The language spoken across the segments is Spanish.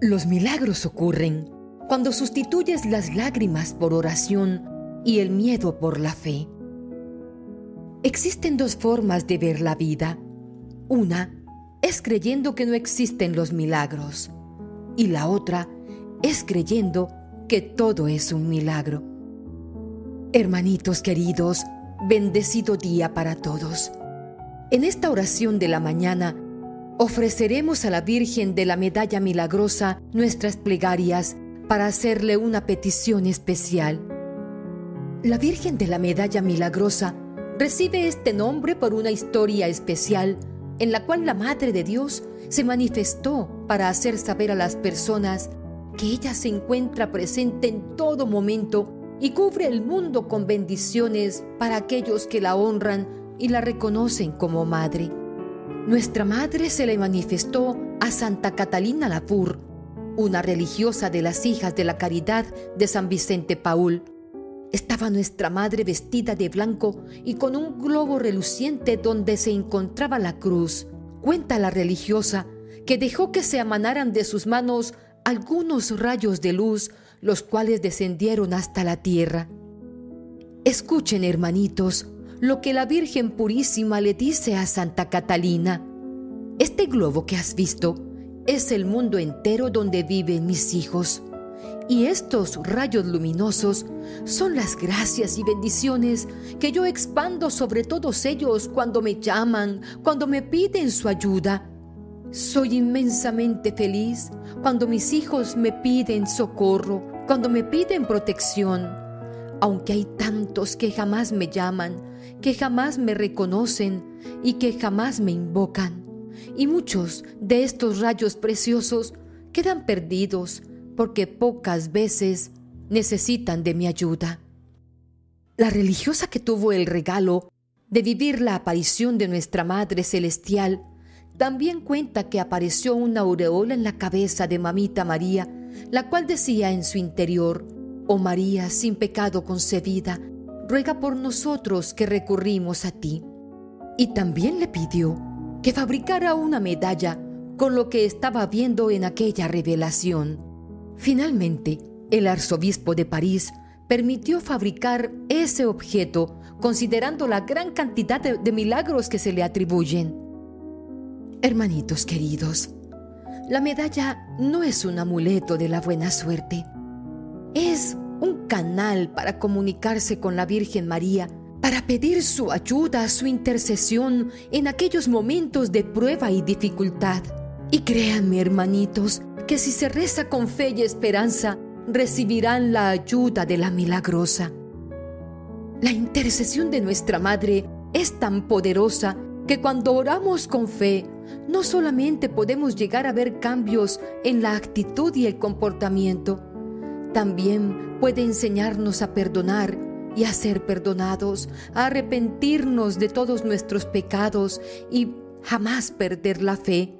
Los milagros ocurren cuando sustituyes las lágrimas por oración y el miedo por la fe. Existen dos formas de ver la vida. Una es creyendo que no existen los milagros y la otra es creyendo que todo es un milagro. Hermanitos queridos, bendecido día para todos. En esta oración de la mañana ofreceremos a la Virgen de la Medalla Milagrosa nuestras plegarias para hacerle una petición especial. La Virgen de la Medalla Milagrosa recibe este nombre por una historia especial en la cual la Madre de Dios se manifestó para hacer saber a las personas que ella se encuentra presente en todo momento y cubre el mundo con bendiciones para aquellos que la honran y la reconocen como madre. Nuestra madre se le manifestó a Santa Catalina Lapur, una religiosa de las hijas de la caridad de San Vicente Paul. Estaba nuestra madre vestida de blanco y con un globo reluciente donde se encontraba la cruz. Cuenta la religiosa que dejó que se amanaran de sus manos algunos rayos de luz, los cuales descendieron hasta la tierra. Escuchen, hermanitos, lo que la Virgen Purísima le dice a Santa Catalina. Este globo que has visto es el mundo entero donde viven mis hijos. Y estos rayos luminosos son las gracias y bendiciones que yo expando sobre todos ellos cuando me llaman, cuando me piden su ayuda. Soy inmensamente feliz cuando mis hijos me piden socorro, cuando me piden protección. Aunque hay tantos que jamás me llaman, que jamás me reconocen y que jamás me invocan. Y muchos de estos rayos preciosos quedan perdidos porque pocas veces necesitan de mi ayuda. La religiosa que tuvo el regalo de vivir la aparición de nuestra Madre Celestial también cuenta que apareció una aureola en la cabeza de Mamita María, la cual decía en su interior, Oh María, sin pecado concebida, ruega por nosotros que recurrimos a ti. Y también le pidió que fabricara una medalla con lo que estaba viendo en aquella revelación. Finalmente, el arzobispo de París permitió fabricar ese objeto considerando la gran cantidad de, de, milagros que se le atribuyen. Hermanitos queridos, la medalla no es un amuleto de la buena suerte. Es un canal para comunicarse con la Virgen María, para pedir su ayuda, su intercesión en aquellos momentos de prueba y dificultad. Y créanme, hermanitos, que si se reza con fe y esperanza, recibirán la ayuda de la milagrosa. La intercesión de nuestra Madre es tan poderosa que cuando oramos con fe, no solamente podemos llegar a ver cambios en la actitud y el comportamiento, también puede enseñarnos a perdonar y a ser perdonados, a arrepentirnos de todos nuestros pecados y jamás perder la fe.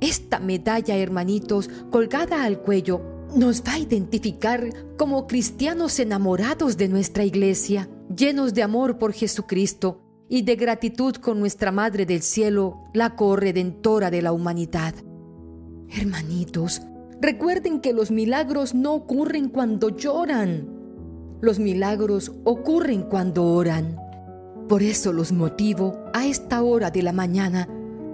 Esta medalla, hermanitos, colgada al cuello, nos va a identificar como cristianos enamorados de nuestra iglesia, llenos de amor por Jesucristo y de gratitud con nuestra Madre del Cielo, la corredentora de la humanidad. Hermanitos, Recuerden que los milagros no ocurren cuando lloran. Los milagros ocurren cuando oran. Por eso los motivo a esta hora de la mañana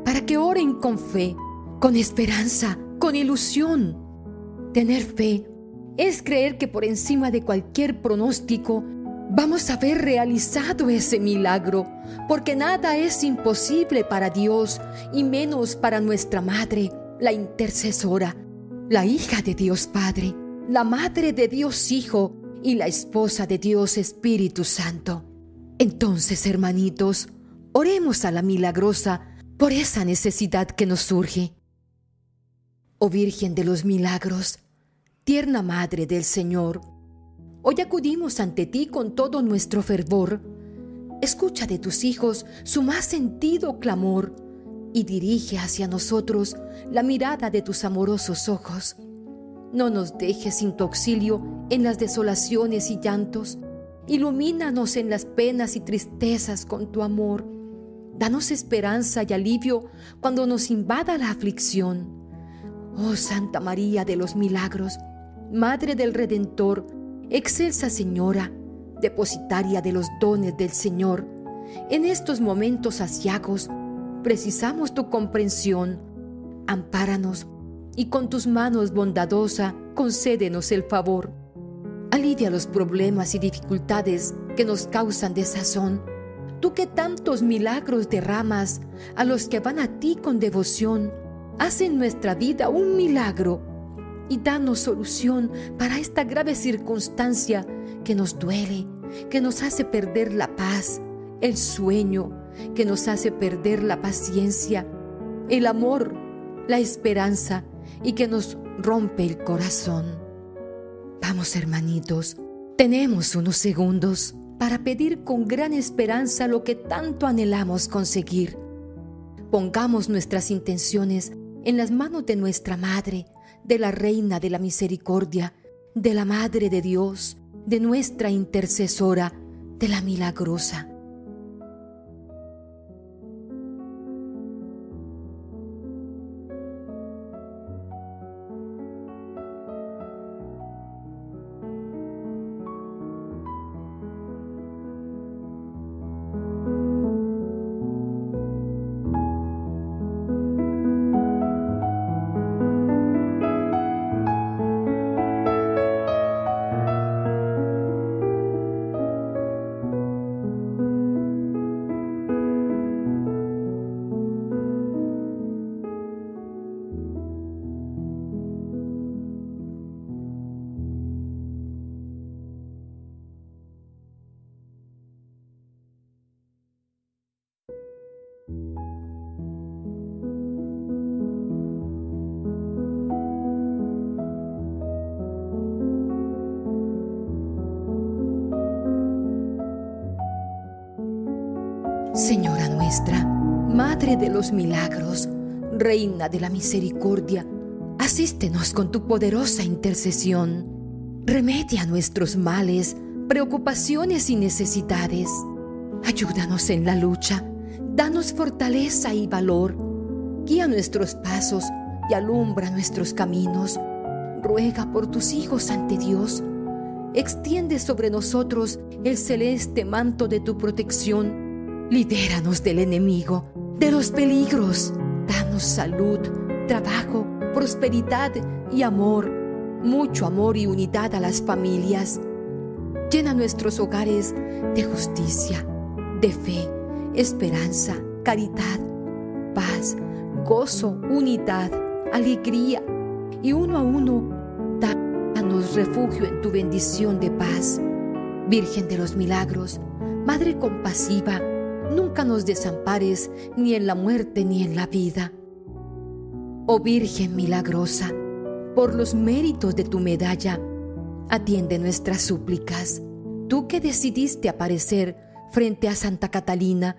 para que oren con fe, con esperanza, con ilusión. Tener fe es creer que por encima de cualquier pronóstico vamos a ver realizado ese milagro, porque nada es imposible para Dios y menos para nuestra Madre, la intercesora la hija de Dios Padre, la madre de Dios Hijo y la esposa de Dios Espíritu Santo. Entonces, hermanitos, oremos a la milagrosa por esa necesidad que nos surge. Oh Virgen de los Milagros, tierna Madre del Señor, hoy acudimos ante ti con todo nuestro fervor. Escucha de tus hijos su más sentido clamor y dirige hacia nosotros la mirada de tus amorosos ojos. No nos dejes sin tu auxilio en las desolaciones y llantos. Ilumínanos en las penas y tristezas con tu amor. Danos esperanza y alivio cuando nos invada la aflicción. Oh Santa María de los Milagros, Madre del Redentor, excelsa Señora, depositaria de los dones del Señor, en estos momentos asiagos precisamos tu comprensión. Ampáranos y con tus manos bondadosa concédenos el favor. Alivia los problemas y dificultades que nos causan desazón. Tú que tantos milagros derramas a los que van a ti con devoción, haz en nuestra vida un milagro y danos solución para esta grave circunstancia que nos duele, que nos hace perder la paz, el sueño, que nos hace perder la paciencia, el amor, la esperanza y que nos rompe el corazón. Vamos hermanitos, tenemos unos segundos para pedir con gran esperanza lo que tanto anhelamos conseguir. Pongamos nuestras intenciones en las manos de nuestra Madre, de la Reina de la Misericordia, de la Madre de Dios, de nuestra intercesora, de la Milagrosa. Madre de los Milagros, Reina de la Misericordia, asístenos con tu poderosa intercesión. Remedia nuestros males, preocupaciones y necesidades. Ayúdanos en la lucha, danos fortaleza y valor. Guía nuestros pasos y alumbra nuestros caminos. Ruega por tus hijos ante Dios. Extiende sobre nosotros el celeste manto de tu protección Libéranos del enemigo, de los peligros. Danos salud, trabajo, prosperidad y amor. Mucho amor y unidad a las familias. Llena nuestros hogares de justicia, de fe, esperanza, caridad, paz, gozo, unidad, alegría. Y uno a uno, danos refugio en tu bendición de paz. Virgen de los milagros, Madre compasiva, nunca nos desampares ni en la muerte ni en la vida. Oh Virgen milagrosa, por los méritos de tu medalla, atiende nuestras súplicas. Tú que decidiste aparecer frente a Santa Catalina,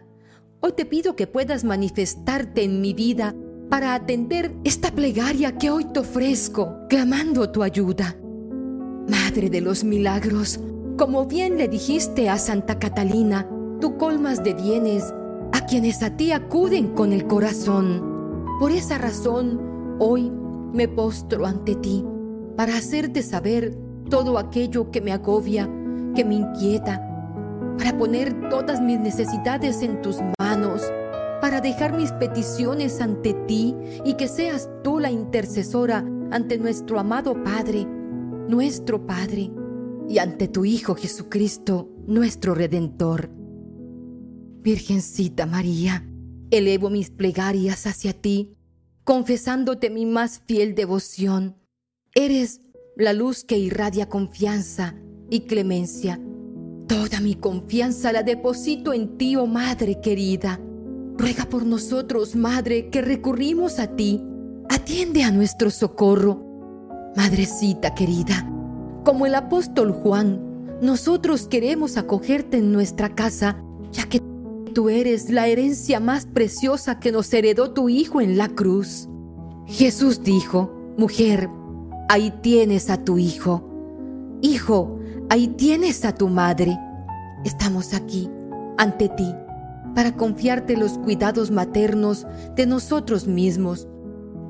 hoy te pido que puedas manifestarte en mi vida para atender esta plegaria que hoy te ofrezco, clamando tu ayuda. Madre de los milagros, como bien le dijiste a Santa Catalina, tú colmas de bienes a quienes a ti acuden con el corazón. Por esa razón, hoy me postro ante ti para hacerte saber todo aquello que me agobia, que me inquieta, para poner todas mis necesidades en tus manos, para dejar mis peticiones ante ti y que seas tú la intercesora ante nuestro amado Padre, nuestro Padre, y ante tu Hijo Jesucristo, nuestro Redentor. Virgencita María, elevo mis plegarias hacia ti, confesándote mi más fiel devoción. Eres la luz que irradia confianza y clemencia. Toda mi confianza la deposito en ti, oh Madre querida. Ruega por nosotros, Madre, que recurrimos a ti. Atiende a nuestro socorro. Madrecita querida, como el apóstol Juan, nosotros queremos acogerte en nuestra casa, ya que tú eres la herencia más preciosa que nos heredó tu Hijo en la cruz. Jesús dijo, mujer, ahí tienes a tu Hijo. Hijo, ahí tienes a tu madre. Estamos aquí, ante ti, para confiarte los cuidados maternos de nosotros mismos.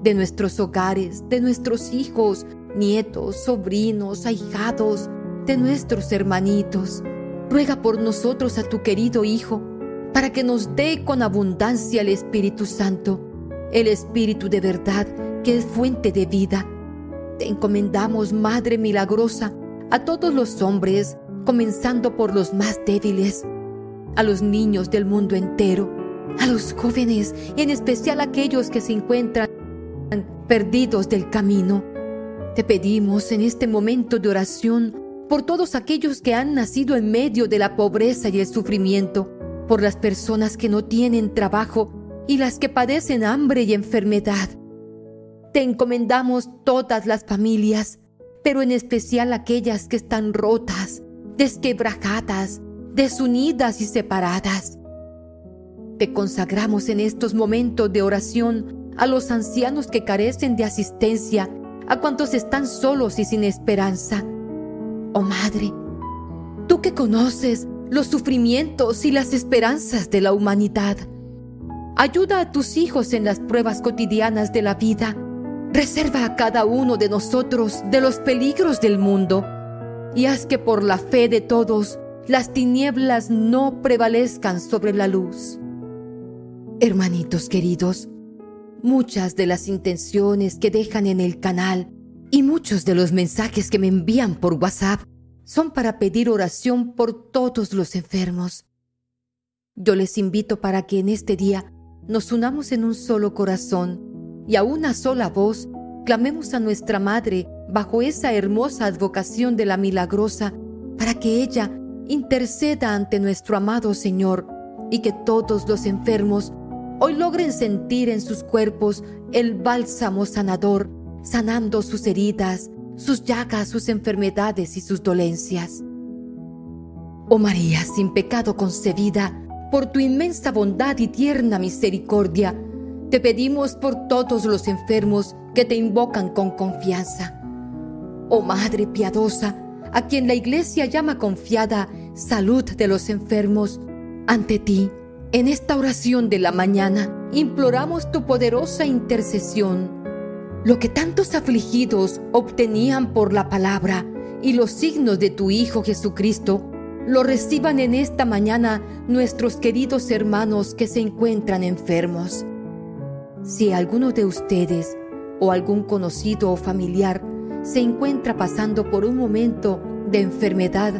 de nuestros hogares, de nuestros hijos, nietos, sobrinos, ahijados, de nuestros hermanitos. Ruega por nosotros a tu querido Hijo, para que nos dé con abundancia el Espíritu Santo, el Espíritu de verdad que es fuente de vida. Te encomendamos, Madre milagrosa, a todos los hombres, comenzando por los más débiles, a los niños del mundo entero, a los jóvenes y en especial a aquellos que se encuentran perdidos del camino. Te pedimos en este momento de oración por todos aquellos que han nacido en medio de la pobreza y el sufrimiento, por las personas que no tienen trabajo y las que padecen hambre y enfermedad. Te encomendamos todas las familias, pero en especial aquellas que están rotas, desquebrajadas, desunidas y separadas. Te consagramos en estos momentos de oración a los ancianos que carecen de asistencia, a cuantos están solos y sin esperanza. Oh Madre, tú que conoces los sufrimientos y las esperanzas de la humanidad, ayuda a tus hijos en las pruebas cotidianas de la vida. Reserva a cada uno de nosotros de los peligros del mundo y haz que por la fe de todos las tinieblas no prevalezcan sobre la luz. Hermanitos queridos, muchas de las intenciones que dejan en el canal y muchos de los mensajes que me envían por WhatsApp son para pedir oración por todos los enfermos. Yo les invito para que en este día nos unamos en un solo corazón y a una sola voz clamemos a nuestra Madre bajo esa hermosa advocación de la milagrosa para que ella interceda ante nuestro amado Señor y que todos los enfermos hoy logren sentir en sus cuerpos el bálsamo sanador, sanando sus heridas, sus llagas, sus enfermedades y sus dolencias. Oh María, sin pecado concebida, por tu inmensa bondad y tierna misericordia, te pedimos por todos los enfermos que te invocan con confianza. Oh Madre piadosa, a quien la Iglesia llama confiada salud de los enfermos, ante ti, en esta oración de la mañana, imploramos tu poderosa intercesión. Lo que tantos afligidos obtenían por la palabra y los signos de tu Hijo Jesucristo, lo reciban en esta mañana nuestros queridos hermanos que se encuentran enfermos. Si alguno de ustedes o algún conocido o familiar se encuentra pasando por un momento de enfermedad,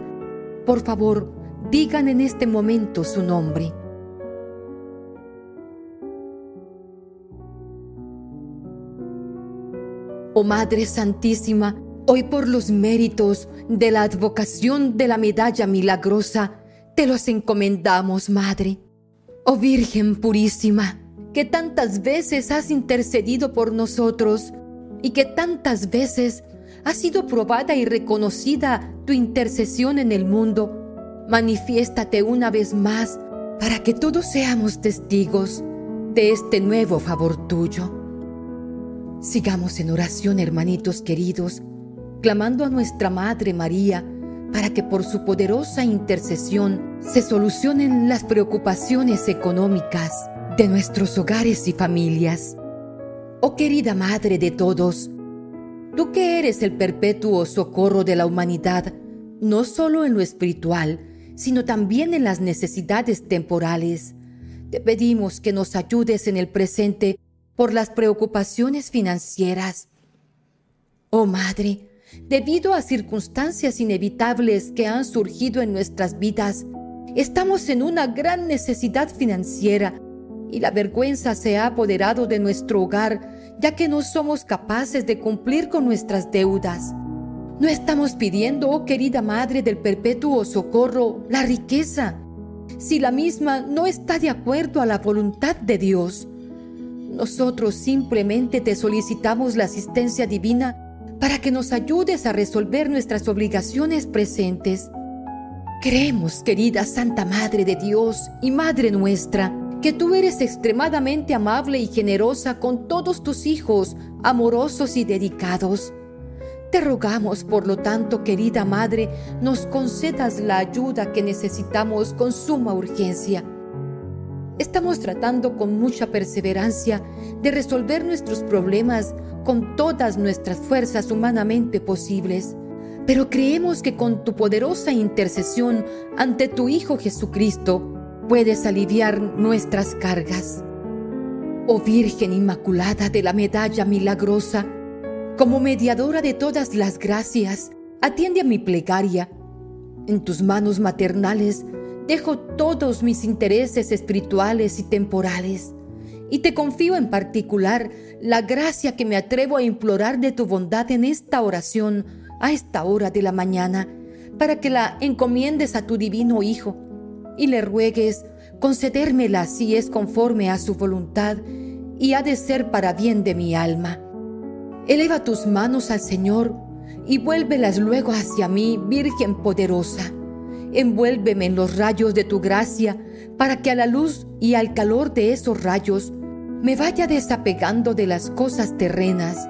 por favor, digan en este momento su nombre. Oh Madre Santísima, hoy por los méritos de la advocación de la medalla milagrosa, te los encomendamos, Madre. Oh Virgen purísima, que tantas veces has intercedido por nosotros y que tantas veces ha sido probada y reconocida tu intercesión en el mundo. Manifiéstate una vez más para que todos seamos testigos de este nuevo favor tuyo. Sigamos en oración, hermanitos queridos, clamando a nuestra Madre María para que por su poderosa intercesión se solucionen las preocupaciones económicas de nuestros hogares y familias. Oh querida Madre de todos, tú que eres el perpetuo socorro de la humanidad, no solo en lo espiritual, sino también en las necesidades temporales, te pedimos que nos ayudes en el presente por las preocupaciones financieras. Oh Madre, debido a circunstancias inevitables que han surgido en nuestras vidas, estamos en una gran necesidad financiera y la vergüenza se ha apoderado de nuestro hogar ya que no somos capaces de cumplir con nuestras deudas. No estamos pidiendo, oh querida Madre del Perpetuo Socorro, la riqueza, si la misma no está de acuerdo a la voluntad de Dios. Nosotros simplemente te solicitamos la asistencia divina para que nos ayudes a resolver nuestras obligaciones presentes. Creemos, querida Santa Madre de Dios y Madre nuestra, que tú eres extremadamente amable y generosa con todos tus hijos, amorosos y dedicados. Te rogamos, por lo tanto, querida Madre, nos concedas la ayuda que necesitamos con suma urgencia estamos tratando con mucha perseverancia de resolver nuestros problemas con todas nuestras fuerzas humanamente posibles, pero creemos que con tu poderosa intercesión ante tu Hijo Jesucristo puedes aliviar nuestras cargas. Oh Virgen Inmaculada de la Medalla Milagrosa, como mediadora de todas las gracias, atiende a mi plegaria. En tus manos maternales dejo todos mis intereses espirituales y temporales y te confío en particular la gracia que me atrevo a implorar de tu bondad en esta oración a esta hora de la mañana, para que la encomiendes a tu divino Hijo y le ruegues concedérmela si es conforme a su voluntad y ha de ser para bien de mi alma. Eleva tus manos al Señor y vuélvelas luego hacia mí, Virgen poderosa. Envuélveme en los rayos de tu gracia, para que a la luz y al calor de esos rayos me vaya desapegando de las cosas terrenas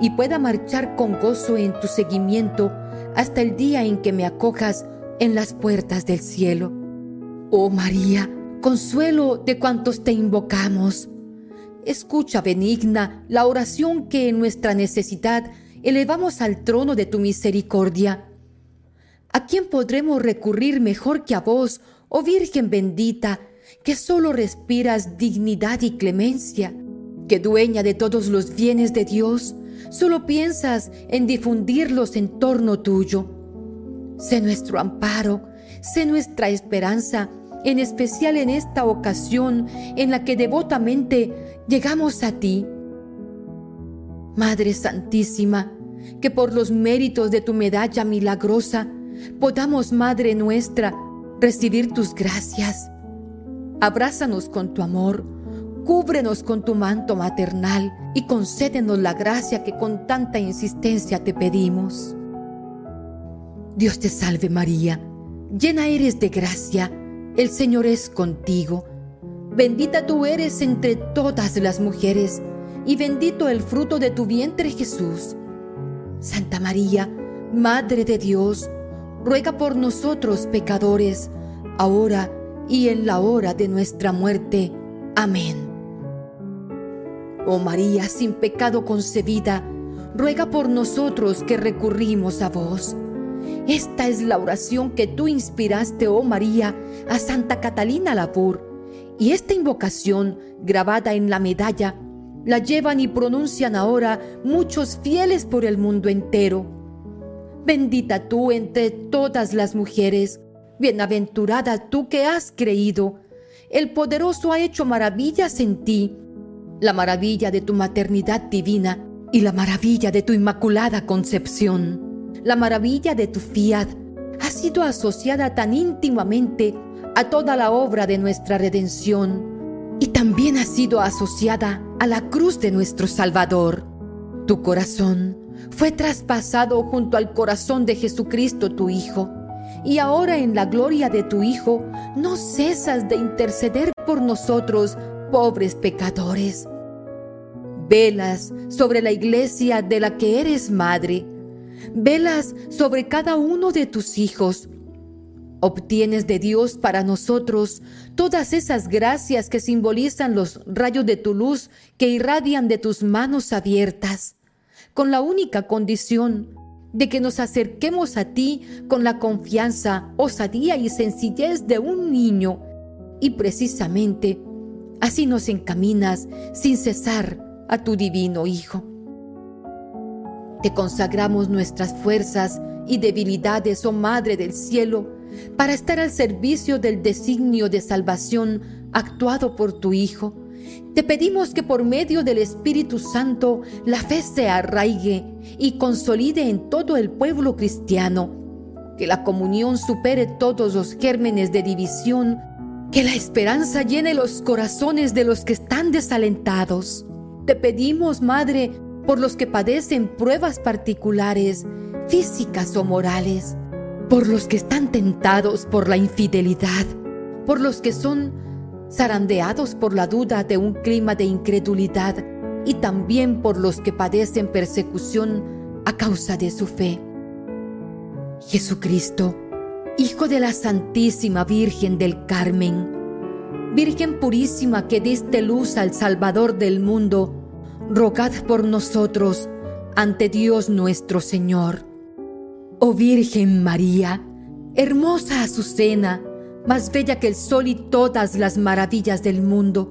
y pueda marchar con gozo en tu seguimiento hasta el día en que me acojas en las puertas del cielo. Oh María, consuelo de cuantos te invocamos. Escucha benigna la oración que en nuestra necesidad elevamos al trono de tu misericordia. ¿A quién podremos recurrir mejor que a vos, oh Virgen bendita, que solo respiras dignidad y clemencia, que dueña de todos los bienes de Dios, solo piensas en difundirlos en torno tuyo? Sé nuestro amparo, sé nuestra esperanza, en especial en esta ocasión en la que devotamente llegamos a ti. Madre Santísima, que por los méritos de tu medalla milagrosa podamos, Madre nuestra, recibir tus gracias. Abrázanos con tu amor, cúbrenos con tu manto maternal y concédenos la gracia que con tanta insistencia te pedimos. Dios te salve María, llena eres de gracia, el Señor es contigo. Bendita tú eres entre todas las mujeres, y bendito el fruto de tu vientre Jesús. Santa María, Madre de Dios, ruega por nosotros pecadores, ahora y en la hora de nuestra muerte. Amén. Oh María, sin pecado concebida, ruega por nosotros que recurrimos a vos. Esta es la oración que tú inspiraste, oh María, a Santa Catalina Lapur, y esta invocación, grabada en la medalla, la llevan y pronuncian ahora muchos fieles por el mundo entero. Bendita tú entre todas las mujeres, bienaventurada tú que has creído. El poderoso ha hecho maravillas en ti, la maravilla de tu maternidad divina y la maravilla de tu inmaculada concepción. La maravilla de tu fiat ha sido asociada tan íntimamente a toda la obra de nuestra redención y también ha sido asociada a la cruz de nuestro Salvador. Tu corazón fue traspasado junto al corazón de Jesucristo tu Hijo, y ahora en la gloria de tu Hijo no cesas de interceder por nosotros, pobres pecadores. Velas sobre la iglesia de la que eres madre, velas sobre cada uno de tus hijos, Obtienes de Dios para nosotros todas esas gracias que simbolizan los rayos de tu luz que irradian de tus manos abiertas, con la única condición de que nos acerquemos a ti con la confianza, osadía y sencillez de un niño. Y precisamente así nos encaminas sin cesar a tu divino Hijo. Te consagramos nuestras fuerzas y debilidades, oh Madre del Cielo, para estar al servicio del designio de salvación actuado por tu Hijo. Te pedimos que por medio del Espíritu Santo la fe se arraigue y consolide en todo el pueblo cristiano, que la comunión supere todos los gérmenes de división, que la esperanza llene los corazones de los que están desalentados. Te pedimos, Madre, por los que padecen pruebas particulares, físicas o morales, por los que están tentados por la infidelidad, por los que son zarandeados por la duda de un clima de incredulidad y también por los que padecen persecución a causa de su fe. Jesucristo, Hijo de la Santísima Virgen del Carmen, Virgen purísima que diste luz al Salvador del mundo, rogad por nosotros ante Dios nuestro Señor. Oh Virgen María, hermosa Azucena, más bella que el sol y todas las maravillas del mundo,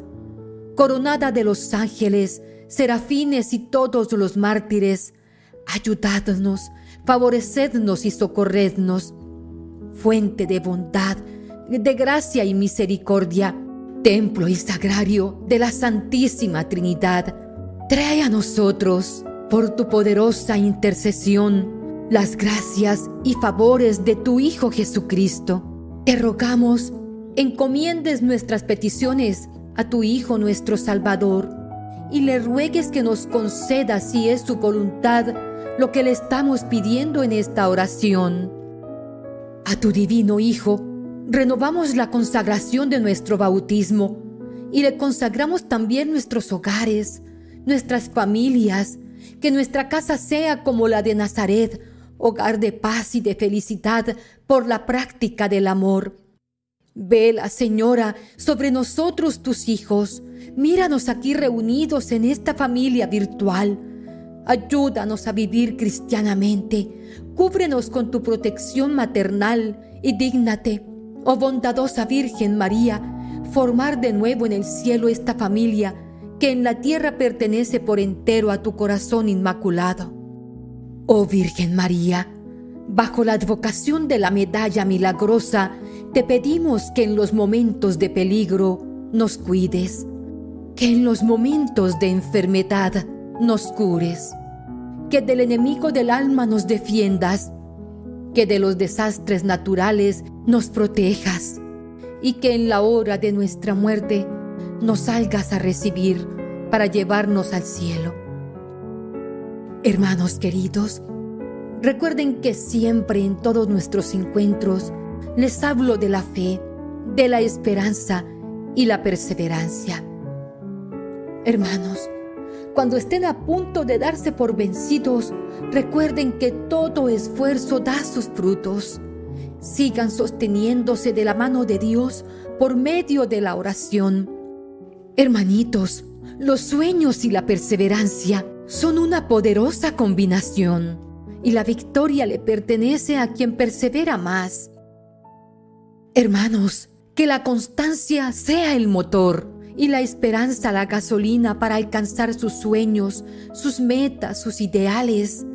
coronada de los ángeles, serafines y todos los mártires, ayudadnos, favorecednos y socorrednos. Fuente de bondad, de gracia y misericordia, templo y sagrario de la Santísima Trinidad, trae a nosotros, por tu poderosa intercesión, las gracias y favores de tu Hijo Jesucristo. Te rogamos, encomiendes nuestras peticiones a tu Hijo nuestro Salvador y le ruegues que nos conceda, si es su voluntad, lo que le estamos pidiendo en esta oración. A tu divino Hijo, renovamos la consagración de nuestro bautismo y le consagramos también nuestros hogares, nuestras familias, que nuestra casa sea como la de Nazaret, hogar de paz y de felicidad por la práctica del amor. Vela, Señora, sobre nosotros tus hijos. Míranos aquí reunidos en esta familia virtual. Ayúdanos a vivir cristianamente. Cúbrenos con tu protección maternal y dígnate, oh bondadosa Virgen María, formar de nuevo en el cielo esta familia que en la tierra pertenece por entero a tu corazón inmaculado. Oh Virgen María, bajo la advocación de la medalla milagrosa, te pedimos que en los momentos de peligro nos cuides, que en los momentos de enfermedad nos cures, que del enemigo del alma nos defiendas, que de los desastres naturales nos protejas y que en la hora de nuestra muerte nos salgas a recibir para llevarnos al cielo. Hermanos queridos, recuerden que siempre en todos nuestros encuentros les hablo de la fe, de la esperanza y la perseverancia. Hermanos, cuando estén a punto de darse por vencidos, recuerden que todo esfuerzo da sus frutos. Sigan sosteniéndose de la mano de Dios por medio de la oración. Hermanitos, los sueños y la perseverancia son una poderosa combinación y la victoria le pertenece a quien persevera más. Hermanos, que la constancia sea el motor y la esperanza la gasolina para alcanzar sus sueños, sus metas, sus ideales.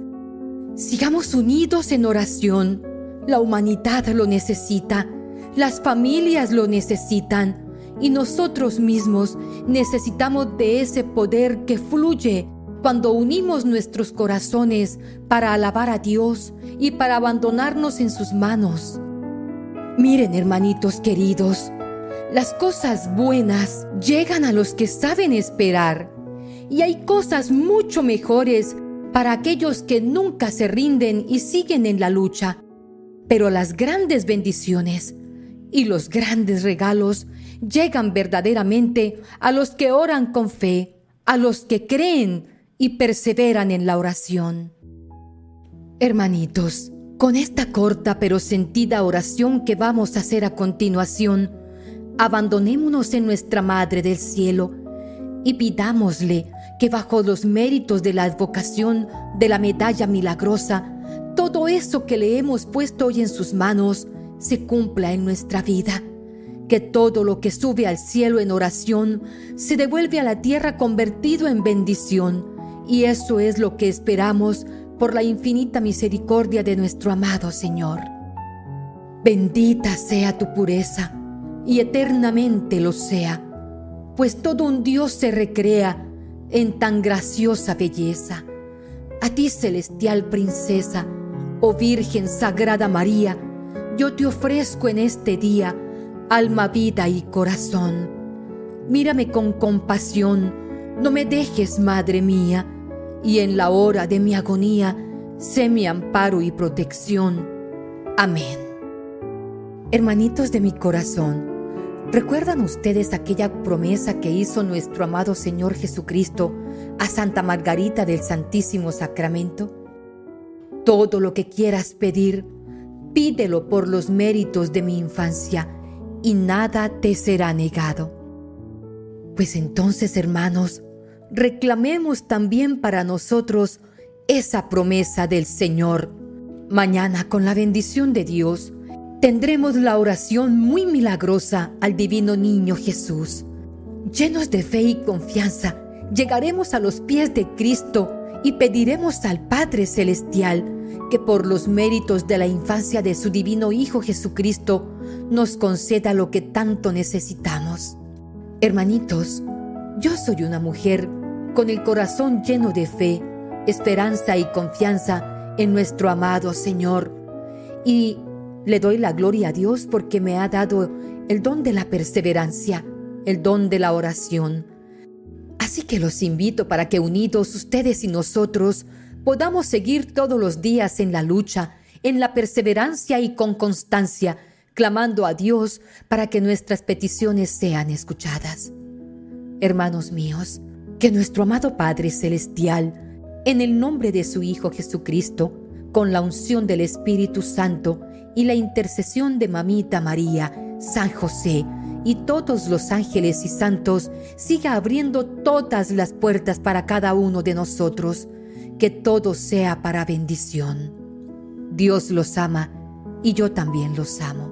Sigamos unidos en oración. La humanidad lo necesita, las familias lo necesitan y nosotros mismos necesitamos de ese poder que fluye cuando unimos nuestros corazones para alabar a Dios y para abandonarnos en sus manos. Miren, hermanitos queridos, las cosas buenas llegan a los que saben esperar y hay cosas mucho mejores para aquellos que nunca se rinden y siguen en la lucha. Pero las grandes bendiciones y los grandes regalos llegan verdaderamente a los que oran con fe, a los que creen y perseveran en la oración. Hermanitos, con esta corta pero sentida oración que vamos a hacer a continuación, abandonémonos en nuestra Madre del Cielo y pidámosle que bajo los méritos de la advocación de la medalla milagrosa, todo eso que le hemos puesto hoy en sus manos se cumpla en nuestra vida que todo lo que sube al cielo en oración se devuelve a la tierra convertido en bendición. Y eso es lo que esperamos por la infinita misericordia de nuestro amado Señor. Bendita sea tu pureza y eternamente lo sea, pues todo un Dios se recrea en tan graciosa belleza. A ti, celestial princesa, oh Virgen Sagrada María, yo te ofrezco en este día alma, vida y corazón. Mírame con compasión, no me dejes, Madre mía, y en la hora de mi agonía, sé mi amparo y protección. Amén. Hermanitos de mi corazón, ¿recuerdan ustedes aquella promesa que hizo nuestro amado Señor Jesucristo a Santa Margarita del Santísimo Sacramento? Todo lo que quieras pedir, pídelo por los méritos de mi infancia y nada te será negado. Pues entonces, hermanos, reclamemos también para nosotros esa promesa del Señor. Mañana, con la bendición de Dios, tendremos la oración muy milagrosa al divino niño Jesús. Llenos de fe y confianza, llegaremos a los pies de Cristo y pediremos al Padre Celestial que por los méritos de la infancia de su divino Hijo Jesucristo nos conceda lo que tanto necesitamos. Hermanitos, yo soy una mujer con el corazón lleno de fe, esperanza y confianza en nuestro amado Señor. Y le doy la gloria a Dios porque me ha dado el don de la perseverancia, el don de la oración. Así que los invito para que unidos ustedes y nosotros podamos seguir todos los días en la lucha, en la perseverancia y con constancia, clamando a Dios para que nuestras peticiones sean escuchadas. Hermanos míos, que nuestro amado Padre Celestial, en el nombre de su Hijo Jesucristo, con la unción del Espíritu Santo y la intercesión de Mamita María, San José y todos los ángeles y santos, siga abriendo todas las puertas para cada uno de nosotros que todo sea para bendición. Dios los ama y yo también los amo.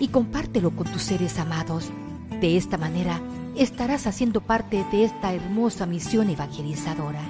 y compártelo con tus seres amados. De esta manera estarás haciendo parte de esta hermosa misión evangelizadora.